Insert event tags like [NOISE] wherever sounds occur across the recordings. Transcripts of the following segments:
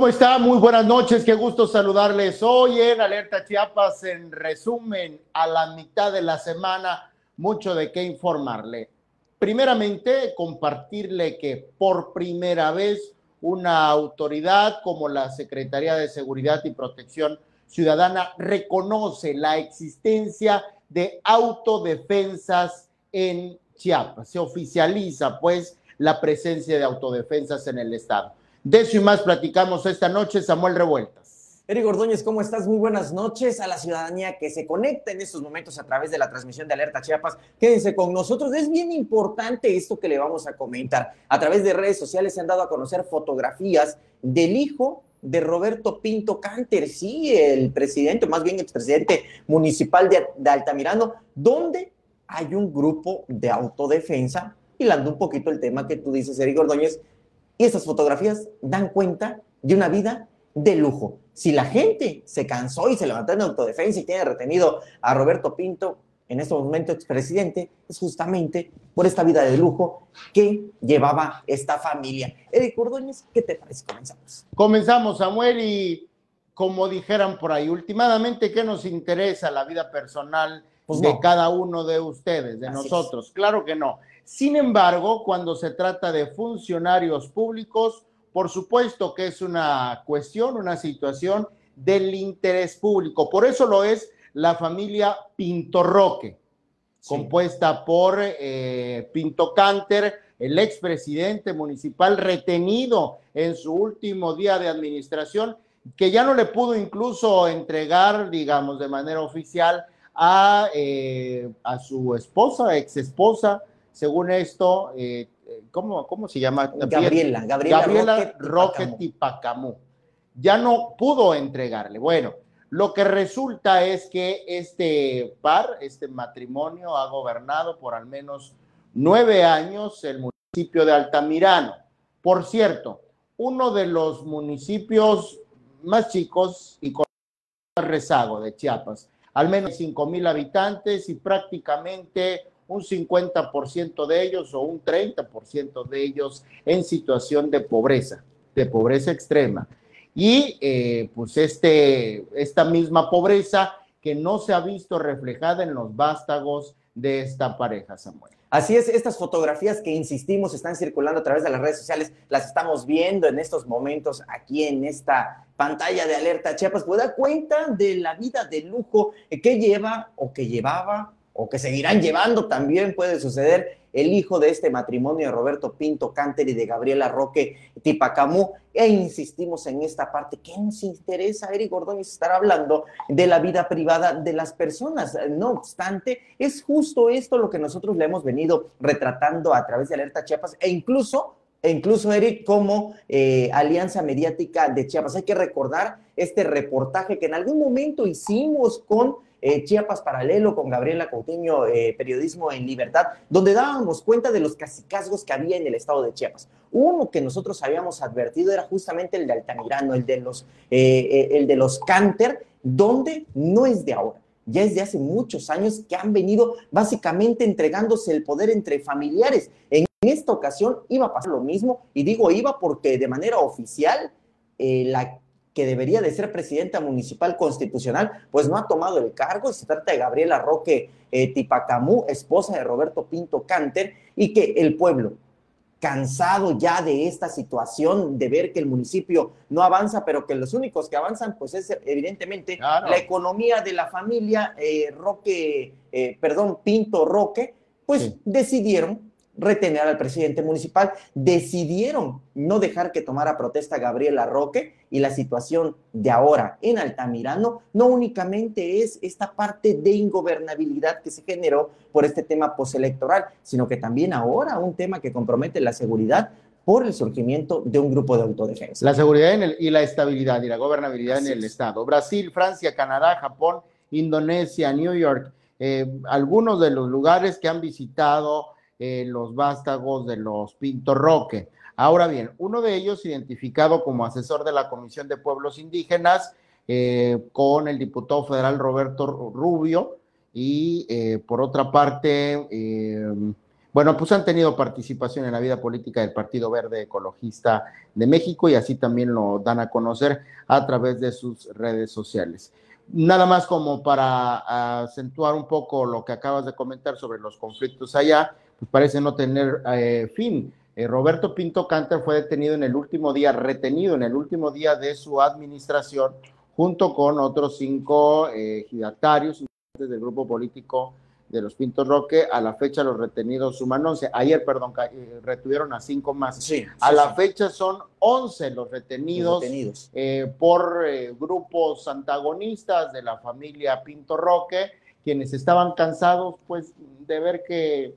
¿Cómo está? Muy buenas noches, qué gusto saludarles hoy en Alerta Chiapas. En resumen, a la mitad de la semana, mucho de qué informarle. Primeramente, compartirle que por primera vez una autoridad como la Secretaría de Seguridad y Protección Ciudadana reconoce la existencia de autodefensas en Chiapas. Se oficializa pues la presencia de autodefensas en el Estado. De eso y más platicamos esta noche, Samuel Revueltas. Eric Ordóñez, ¿cómo estás? Muy buenas noches a la ciudadanía que se conecta en estos momentos a través de la transmisión de Alerta Chiapas. Quédense con nosotros. Es bien importante esto que le vamos a comentar. A través de redes sociales se han dado a conocer fotografías del hijo de Roberto Pinto Canter, sí, el presidente, más bien expresidente municipal de, de Altamirano, donde hay un grupo de autodefensa, hilando un poquito el tema que tú dices, Eric Ordóñez, y estas fotografías dan cuenta de una vida de lujo. Si la gente se cansó y se levantó en autodefensa y tiene retenido a Roberto Pinto, en este momento expresidente, es justamente por esta vida de lujo que llevaba esta familia. Eric Ordóñez, ¿qué te parece? Comenzamos. Comenzamos, Samuel, y como dijeran por ahí, últimamente, ¿qué nos interesa la vida personal pues de cada uno de ustedes, de nosotros? Claro que no. Sin embargo, cuando se trata de funcionarios públicos, por supuesto que es una cuestión, una situación del interés público. Por eso lo es la familia Pinto Roque, compuesta por eh, Pinto Canter, el expresidente municipal retenido en su último día de administración, que ya no le pudo incluso entregar, digamos, de manera oficial a, eh, a su esposa, ex esposa, según esto, eh, ¿cómo, ¿cómo, se llama? Gabriela, Gabriela, Gabriela Roque Tipacamú. Ya no pudo entregarle. Bueno, lo que resulta es que este par, este matrimonio, ha gobernado por al menos nueve años el municipio de Altamirano. Por cierto, uno de los municipios más chicos y con rezago de Chiapas, al menos cinco mil habitantes y prácticamente un 50% de ellos o un 30% de ellos en situación de pobreza, de pobreza extrema. Y eh, pues este, esta misma pobreza que no se ha visto reflejada en los vástagos de esta pareja, Samuel. Así es, estas fotografías que insistimos están circulando a través de las redes sociales, las estamos viendo en estos momentos aquí en esta pantalla de Alerta Chiapas, pues da cuenta de la vida de lujo que lleva o que llevaba o que seguirán llevando, también puede suceder el hijo de este matrimonio de Roberto Pinto Canter y de Gabriela Roque Tipacamú. E insistimos en esta parte. ¿Qué nos interesa, Eric Ordóñez, estar hablando de la vida privada de las personas? No obstante, es justo esto lo que nosotros le hemos venido retratando a través de Alerta Chiapas e incluso e incluso, Eric, como eh, Alianza Mediática de Chiapas. Hay que recordar este reportaje que en algún momento hicimos con eh, Chiapas Paralelo, con Gabriela Coutinho, eh, Periodismo en Libertad, donde dábamos cuenta de los casicazgos que había en el estado de Chiapas. Uno que nosotros habíamos advertido era justamente el de Altamirano, el de los, eh, el de los Canter, donde no es de ahora ya es de hace muchos años que han venido básicamente entregándose el poder entre familiares. En esta ocasión iba a pasar lo mismo, y digo iba porque de manera oficial la que debería de ser presidenta municipal constitucional, pues no ha tomado el cargo. Se trata de Gabriela Roque eh, Tipacamú, esposa de Roberto Pinto Canter, y que el pueblo, cansado ya de esta situación, de ver que el municipio no avanza, pero que los únicos que avanzan, pues es evidentemente la economía de la familia eh, Roque, eh, perdón, Pinto Roque, pues decidieron retener al presidente municipal, decidieron no dejar que tomara protesta Gabriela Roque y la situación de ahora en Altamirano no únicamente es esta parte de ingobernabilidad que se generó por este tema postelectoral, sino que también ahora un tema que compromete la seguridad por el surgimiento de un grupo de autodefensa. La seguridad y la estabilidad y la gobernabilidad en el Estado. Brasil, Francia, Canadá, Japón, Indonesia, New York, eh, algunos de los lugares que han visitado eh, los vástagos de los Pinto Roque. Ahora bien, uno de ellos, identificado como asesor de la Comisión de Pueblos Indígenas, eh, con el diputado federal Roberto Rubio, y eh, por otra parte, bueno, pues han tenido participación en la vida política del Partido Verde Ecologista de México y así también lo dan a conocer a través de sus redes sociales. Nada más como para acentuar un poco lo que acabas de comentar sobre los conflictos allá, pues parece no tener eh, fin. Eh, Roberto Pinto Canter fue detenido en el último día, retenido en el último día de su administración, junto con otros cinco eh, del grupo político de los Pintos Roque. A la fecha los retenidos suman 11. Ayer, perdón, eh, retuvieron a cinco más. Sí, a la fecha son 11 los retenidos, eh, por eh, grupos antagonistas de la familia Pinto Roque, quienes estaban cansados pues de ver que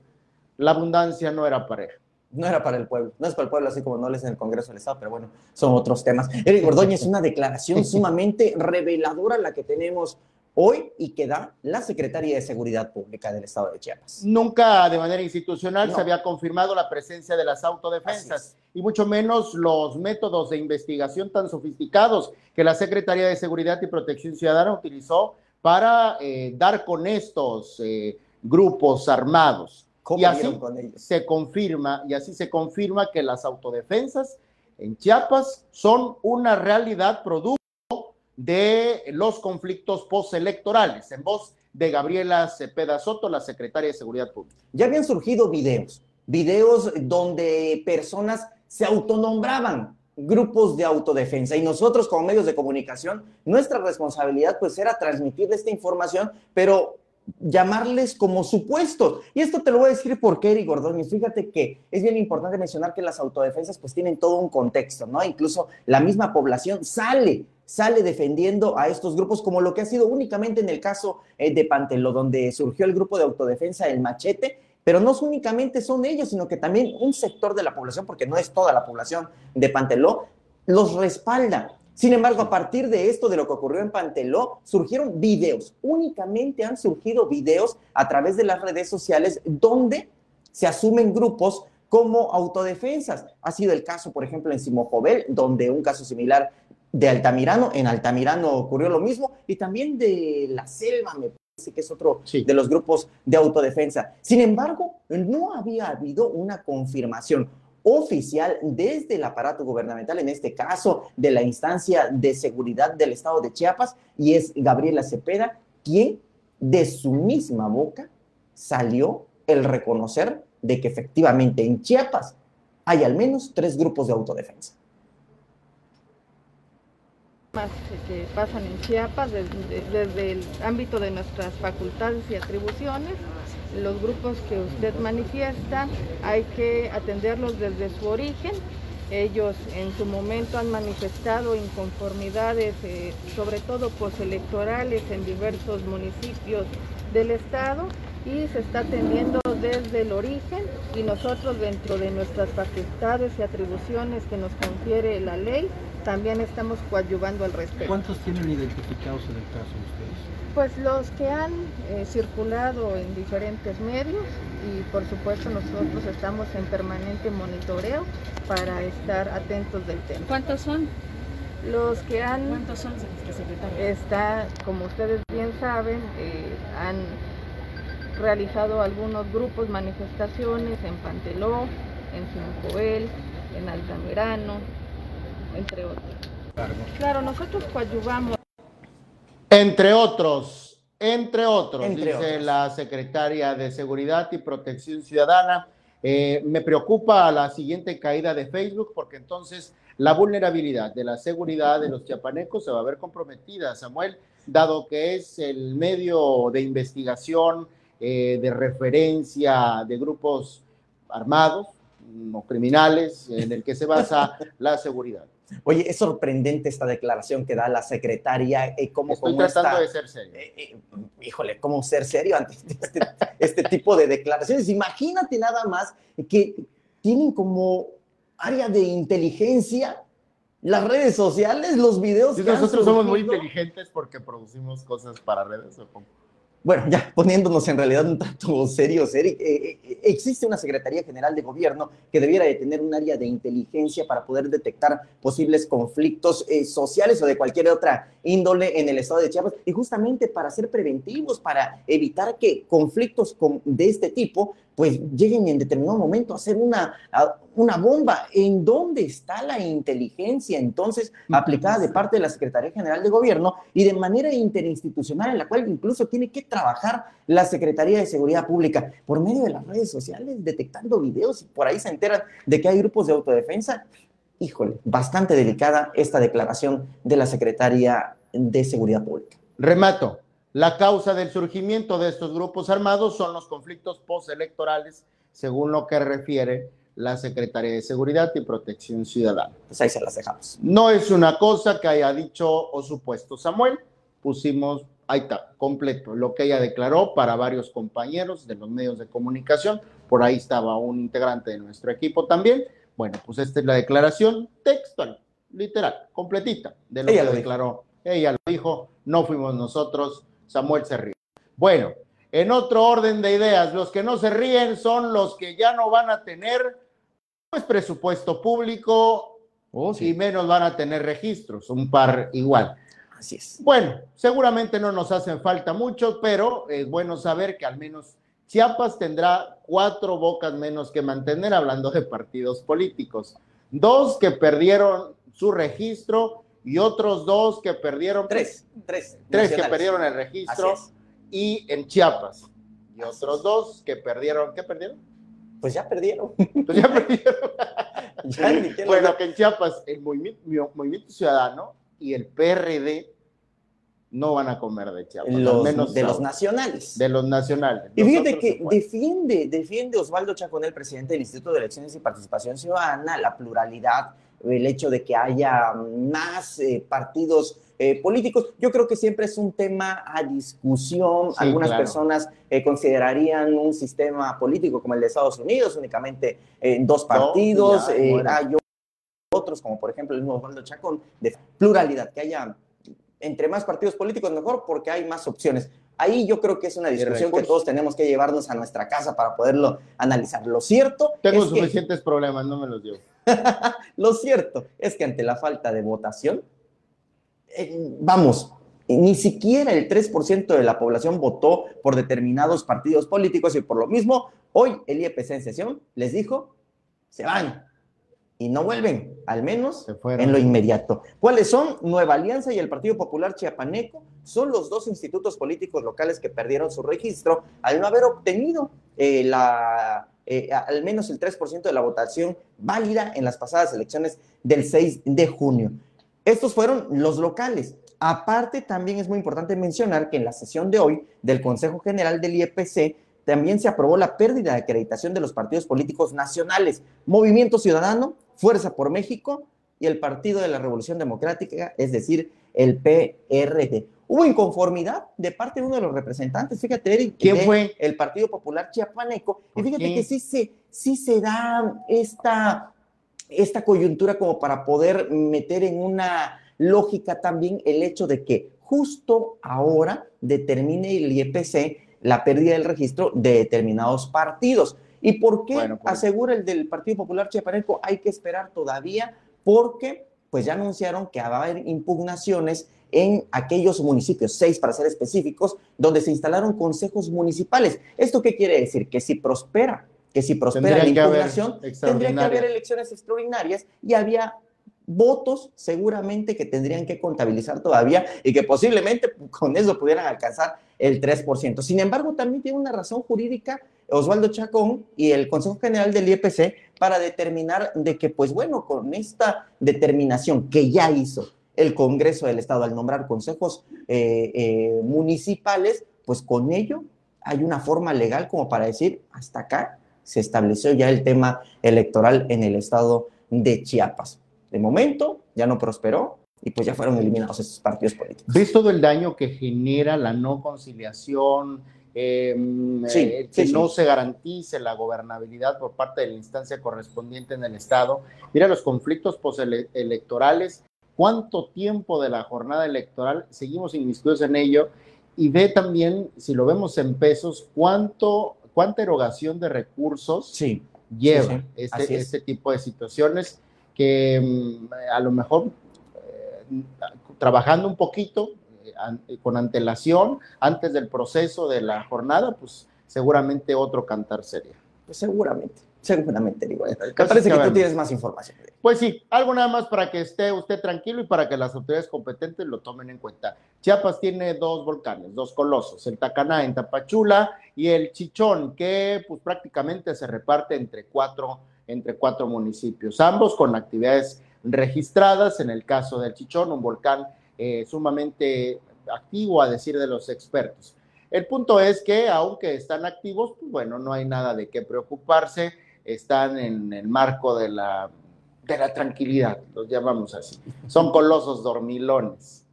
la abundancia no era pareja no era para el pueblo, no es para el pueblo, así como no lo es en el Congreso del Estado, pero bueno, son otros temas. Eric Ordóñez, es una declaración [LAUGHS] sumamente reveladora la que tenemos hoy y que da la Secretaría de Seguridad Pública del Estado de Chiapas. Nunca de manera institucional se había confirmado la presencia de las autodefensas y mucho menos los métodos de investigación tan sofisticados que la Secretaría de Seguridad y Protección Ciudadana utilizó para eh, dar con estos eh, grupos armados. Y así se confirma, y así se confirma que las autodefensas en Chiapas son una realidad producto de los conflictos postelectorales, en voz de Gabriela Cepeda Soto, la secretaria de Seguridad Pública. Ya habían surgido videos, videos donde personas se autonombraban grupos de autodefensa y nosotros como medios de comunicación, nuestra responsabilidad pues era transmitir esta información, pero llamarles como supuestos. Y esto te lo voy a decir porque, Eric Gordóñez, fíjate que es bien importante mencionar que las autodefensas pues tienen todo un contexto, ¿no? Incluso la misma población sale, sale defendiendo a estos grupos como lo que ha sido únicamente en el caso eh, de Pantelo, donde surgió el grupo de autodefensa El Machete, pero no únicamente son ellos, sino que también un sector de la población, porque no es toda la población de Panteló, los respalda. Sin embargo, a partir de esto, de lo que ocurrió en Panteló, surgieron videos. Únicamente han surgido videos a través de las redes sociales donde se asumen grupos como autodefensas. Ha sido el caso, por ejemplo, en Simojobel, donde un caso similar de Altamirano, en Altamirano ocurrió lo mismo, y también de la selva, me parece que es otro de los grupos de autodefensa. Sin embargo, no había habido una confirmación oficial desde el aparato gubernamental, en este caso de la instancia de seguridad del estado de Chiapas, y es Gabriela Cepeda, quien de su misma boca salió el reconocer de que efectivamente en Chiapas hay al menos tres grupos de autodefensa que pasan en Chiapas desde, el ámbito de nuestras facultades y atribuciones. Los grupos que usted manifiesta hay que atenderlos desde su origen. Ellos en su momento han manifestado inconformidades, eh, sobre todo postelectorales, en diversos municipios del estado y se está atendiendo desde el origen y nosotros dentro de nuestras facultades y atribuciones que nos confiere la ley también estamos coadyuvando al respecto. ¿Cuántos tienen identificados en el caso ustedes? Pues los que han eh, circulado en diferentes medios y por supuesto nosotros estamos en permanente monitoreo para estar atentos del tema. ¿Cuántos son? Los que han... ¿Cuántos son, secretario? Está, como ustedes bien saben, eh, han realizado algunos grupos, manifestaciones en Panteló, en Simcoel, en Altamirano, entre otros. Claro, nosotros coadyuvamos. Entre otros, entre otros, dice la secretaria de Seguridad y Protección Ciudadana. Eh, me preocupa la siguiente caída de Facebook porque entonces la vulnerabilidad de la seguridad de los chiapanecos se va a ver comprometida, Samuel, dado que es el medio de investigación, eh, de referencia de grupos armados o criminales en el que se basa [LAUGHS] la seguridad. Oye, es sorprendente esta declaración que da la secretaria. Eh, como, Estoy tratando de ser serio. Eh, eh, híjole, ¿cómo ser serio ante este, este, este, tipo de declaraciones? Imagínate nada más que tienen como área de inteligencia las redes sociales, los videos. nosotros somos muy inteligentes porque producimos cosas para redes. ¿o bueno, ya poniéndonos en realidad un tanto [LAUGHS] serios, Eric, eh, eh, existe una Secretaría General de Gobierno que debiera de tener un área de inteligencia para poder detectar posibles conflictos eh, sociales o de cualquier otra índole en el estado de Chiapas y justamente para ser preventivos, para evitar que conflictos de este tipo pues lleguen en determinado momento a hacer una, una bomba. ¿En dónde está la inteligencia entonces aplicada de parte de la Secretaría General de Gobierno y de manera interinstitucional en la cual incluso tiene que trabajar la Secretaría de Seguridad Pública por medio de las redes sociales, detectando videos y por ahí se enteran de que hay grupos de autodefensa? Híjole, bastante delicada esta declaración de la Secretaría de Seguridad Pública. Remato. La causa del surgimiento de estos grupos armados son los conflictos postelectorales, según lo que refiere la Secretaría de Seguridad y Protección Ciudadana. Pues ahí se las dejamos. No es una cosa que haya dicho o supuesto Samuel, pusimos, ahí está, completo, lo que ella declaró para varios compañeros de los medios de comunicación, por ahí estaba un integrante de nuestro equipo también. Bueno, pues esta es la declaración textual, literal, completita, de lo que declaró. Ella lo dijo, no fuimos nosotros, Samuel se ríe. Bueno, en otro orden de ideas, los que no se ríen son los que ya no van a tener pues presupuesto público oh, y menos van a tener registros, un par igual. Así es. Bueno, seguramente no nos hacen falta muchos, pero es bueno saber que al menos Chiapas tendrá cuatro bocas menos que mantener, hablando de partidos políticos. Dos que perdieron su registro y otros dos que perdieron. Tres, tres. Tres que perdieron el registro y en Chiapas. Y otros dos que perdieron. ¿Qué perdieron? Pues ya perdieron. Pues ya perdieron. [LAUGHS] bueno, que en Chiapas el movimiento, Ciudadano y el PRD no van a comer de Chiapas. menos de los nacionales. De los nacionales. Y fíjate que defiende, defiende Osvaldo Chacón, el presidente del Instituto de Elecciones y Participación Ciudadana, la pluralidad el hecho de que haya más eh, partidos eh, políticos. Yo creo que siempre es un tema a discusión. Algunas personas eh, considerarían un sistema político como el de Estados Unidos, únicamente dos partidos. Hay otros, como por ejemplo el mismo Osvaldo Chacón, de pluralidad, que haya entre más partidos políticos mejor porque hay más opciones. Ahí yo creo que es una discusión que todos tenemos que llevarnos a nuestra casa para poderlo analizar. Lo cierto. Tengo suficientes problemas, no me los llevo. [LAUGHS] Lo cierto es que ante la falta de votación, eh, vamos, ni siquiera el 3% de la población votó por determinados partidos políticos y por lo mismo, hoy el IEPC en sesión les dijo, se van y no vuelven, al menos en lo inmediato. ¿Cuáles son? Nueva Alianza y el Partido Popular Chiapaneco son los dos institutos políticos locales que perdieron su registro al no haber obtenido eh, la eh, al menos el 3% de la votación válida en las pasadas elecciones del 6 de junio. Estos fueron los locales. Aparte, también es muy importante mencionar que en la sesión de hoy del Consejo General del IEPC también se aprobó la pérdida de acreditación de los partidos políticos nacionales, Movimiento Ciudadano, Fuerza por México y el Partido de la Revolución Democrática, es decir, el PRD. Hubo inconformidad de parte de uno de los representantes, fíjate, Eric, ¿quién fue? El Partido Popular Chiapaneco. Y fíjate que sí se, sí se da esta, esta coyuntura como para poder meter en una lógica también el hecho de que justo ahora determine el IEPC la pérdida del registro de determinados partidos. ¿Y por qué pues asegura el del Partido Popular Chiapaneco? Hay que esperar todavía porque pues ya anunciaron que va a haber impugnaciones en aquellos municipios, seis para ser específicos, donde se instalaron consejos municipales. ¿Esto qué quiere decir? Que si prospera, que si prospera la impugnación, tendría que haber elecciones extraordinarias y había votos seguramente que tendrían que contabilizar todavía y que posiblemente con eso pudieran alcanzar el 3%. Sin embargo, también tiene una razón jurídica Osvaldo Chacón y el Consejo General del IEPC para determinar de que, pues bueno, con esta determinación que ya hizo el Congreso del Estado al nombrar consejos eh, eh, municipales, pues con ello hay una forma legal como para decir, hasta acá se estableció ya el tema electoral en el estado de Chiapas. De momento ya no prosperó y pues ya fueron eliminados esos partidos políticos. ¿Ves todo el daño que genera la no conciliación? Em, eh, que no se garantice la gobernabilidad por parte de la instancia correspondiente en el Estado. Mira los conflictos postelectorales, cuánto tiempo de la jornada electoral seguimos inmiscuidos en ello y ve también, si lo vemos en pesos, cuánto, cuánta erogación de recursos lleva este, este, tipo de situaciones que em, a lo mejor eh, trabajando un poquito eh, con antelación, antes del proceso de la jornada, pues seguramente otro cantar sería. Pues seguramente. Seguramente, digo. Parece que tú tienes más información. Pues sí, algo nada más para que esté usted tranquilo y para que las autoridades competentes lo tomen en cuenta. Chiapas tiene dos volcanes, dos colosos, el Tacaná en Tapachula y el Chichón, que pues prácticamente se reparte entre cuatro, entre cuatro municipios, ambos con actividades registradas. En el caso del Chichón, un volcán eh, sumamente activo, a decir de los expertos. El punto es que, aunque están activos, pues bueno, no hay nada de qué preocuparse están en el marco de la, de la tranquilidad, los llamamos así. Son colosos dormilones,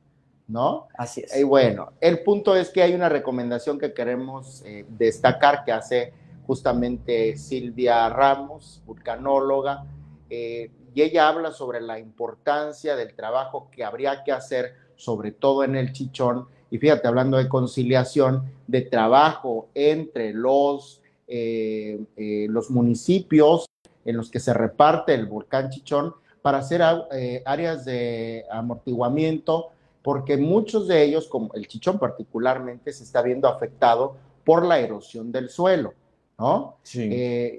¿no? Así es. Y bueno, el punto es que hay una recomendación que queremos eh, destacar que hace justamente Silvia Ramos, vulcanóloga, eh, y ella habla sobre la importancia del trabajo que habría que hacer, sobre todo en el chichón, y fíjate, hablando de conciliación, de trabajo entre los eh, eh, los municipios en los que se reparte el volcán Chichón para hacer eh, áreas de amortiguamiento, porque muchos de ellos, como el Chichón particularmente, se está viendo afectado por la erosión del suelo, ¿no? Sí.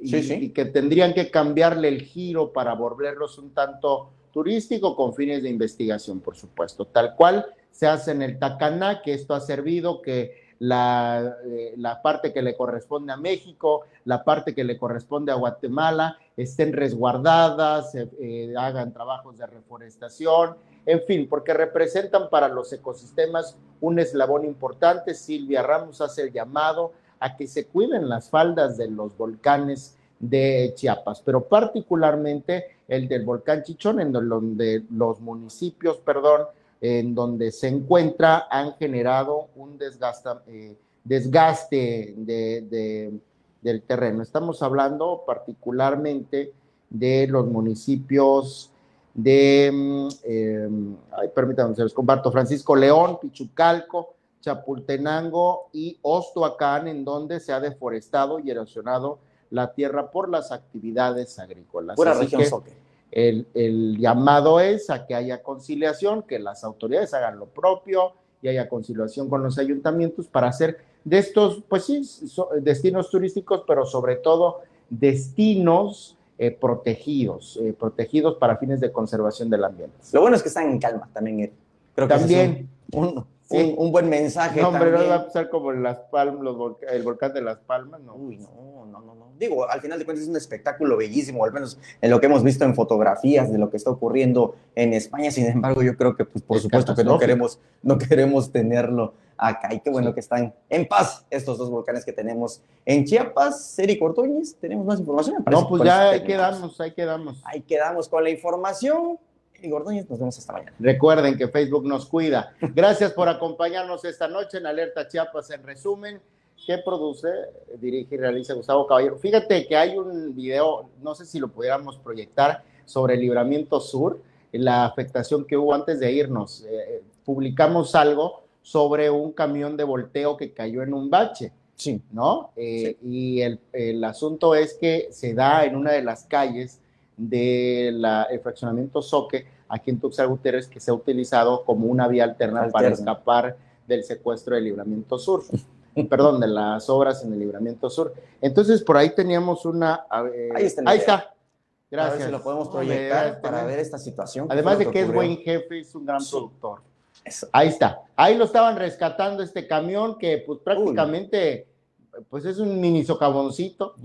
y, sí, y que tendrían que cambiarle el giro para volverlos un tanto turístico con fines de investigación, por supuesto, tal cual se hace en el Tacaná, que esto ha servido que la, eh, la, parte que le corresponde a México, la parte que le corresponde a Guatemala, estén resguardadas, eh, hagan trabajos de reforestación, en fin, porque representan para los ecosistemas un eslabón importante. Silvia Ramos hace el llamado a que se cuiden las faldas de los volcanes de Chiapas, pero particularmente el del volcán Chichón, en donde los municipios, perdón, en donde se encuentra han generado un eh, desgaste del terreno. Estamos hablando particularmente de los municipios de, ay, permítanme, se los comparto, Francisco León, Pichucalco, Chapultenango y Ostoacán, en donde se ha deforestado y erosionado la tierra por las actividades agrícolas. Pura región el, llamado es a que haya conciliación, que las autoridades hagan lo propio y haya conciliación con los ayuntamientos para hacer de estos, pues sí, destinos turísticos, pero sobre todo destinos eh, protegidos, eh, protegidos para fines de conservación del ambiente. Lo bueno es que están en calma también, Creo que también. un, buen mensaje. No, hombre, no va a pasar como las palmas, el volcán de las palmas, no. Uy, no, no, no, no. Digo, al final de cuentas es un espectáculo bellísimo, al menos en lo que hemos visto en fotografías de lo que está ocurriendo en España. Sin embargo, yo creo que, pues, por supuesto que no queremos, no queremos tenerlo acá. Y qué bueno que están en paz estos dos volcanes que tenemos en Chiapas. Eric Ortoñez, ¿tenemos más información? No, pues ya ahí quedamos, ahí quedamos. Ahí quedamos con la información. Gordóñez, nos vemos esta mañana. Recuerden que Facebook nos cuida. Gracias por acompañarnos esta noche en Alerta Chiapas en resumen. ¿Qué produce, dirige y realiza Gustavo Caballero? Fíjate que hay un video, no sé si lo pudiéramos proyectar, sobre el libramiento sur, la afectación que hubo antes de irnos. Eh, eh, publicamos algo sobre un camión de volteo que cayó en un bache. Sí. ¿No? Eh, y el, el asunto es que se da en una de las calles del fraccionamiento Soque aquí en Tuxtla Gutiérrez que se ha utilizado como una vía alterna para escapar del secuestro del Libramiento Sur. [LAUGHS] Perdón, de las obras en el Libramiento Sur. Entonces, por ahí teníamos una... ahí está. Ahí está. Gracias. si lo podemos proyectar para ver esta situación. Además de que es buen jefe, es un gran productor. Ahí está. Ahí lo estaban rescatando este camión que pues prácticamente pues es un mini socavoncito.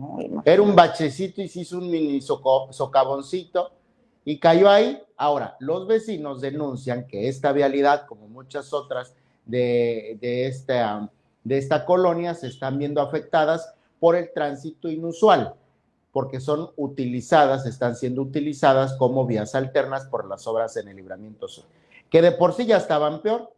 Era un bachecito y se hizo un mini socavoncito y cayó ahí. Ahora, los vecinos denuncian que esta vialidad, como muchas otras de, de, esta, de esta colonia, se están viendo afectadas por el tránsito inusual, porque son utilizadas, están siendo utilizadas como vías alternas por las obras en el libramiento sur, que de por sí ya estaban peor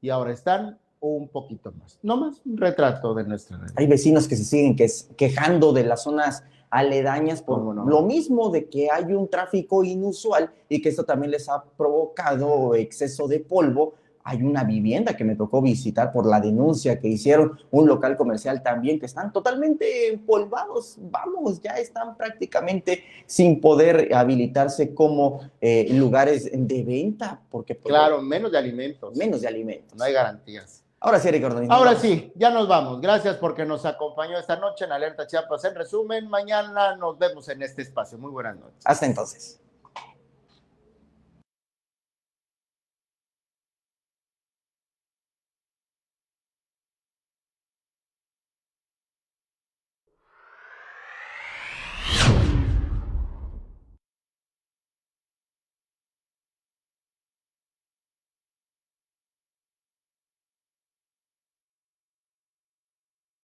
y ahora están un poquito más. No más un retrato de nuestra red. Hay vecinos que se siguen quejando de las zonas aledañas por lo mismo de que hay un tráfico inusual y que esto también les ha provocado exceso de polvo. Hay una vivienda que me tocó visitar por la denuncia que hicieron, un local comercial también, que están totalmente empolvados. Vamos, ya están prácticamente sin poder habilitarse como eh, lugares de venta. Porque, claro, menos de alimentos. Menos de alimentos. No hay garantías. Ahora sí, Ricardo. Ahora sí, ya nos vamos. Gracias porque nos acompañó esta noche en Alerta Chiapas. En resumen, mañana nos vemos en este espacio. Muy buenas noches. Hasta entonces.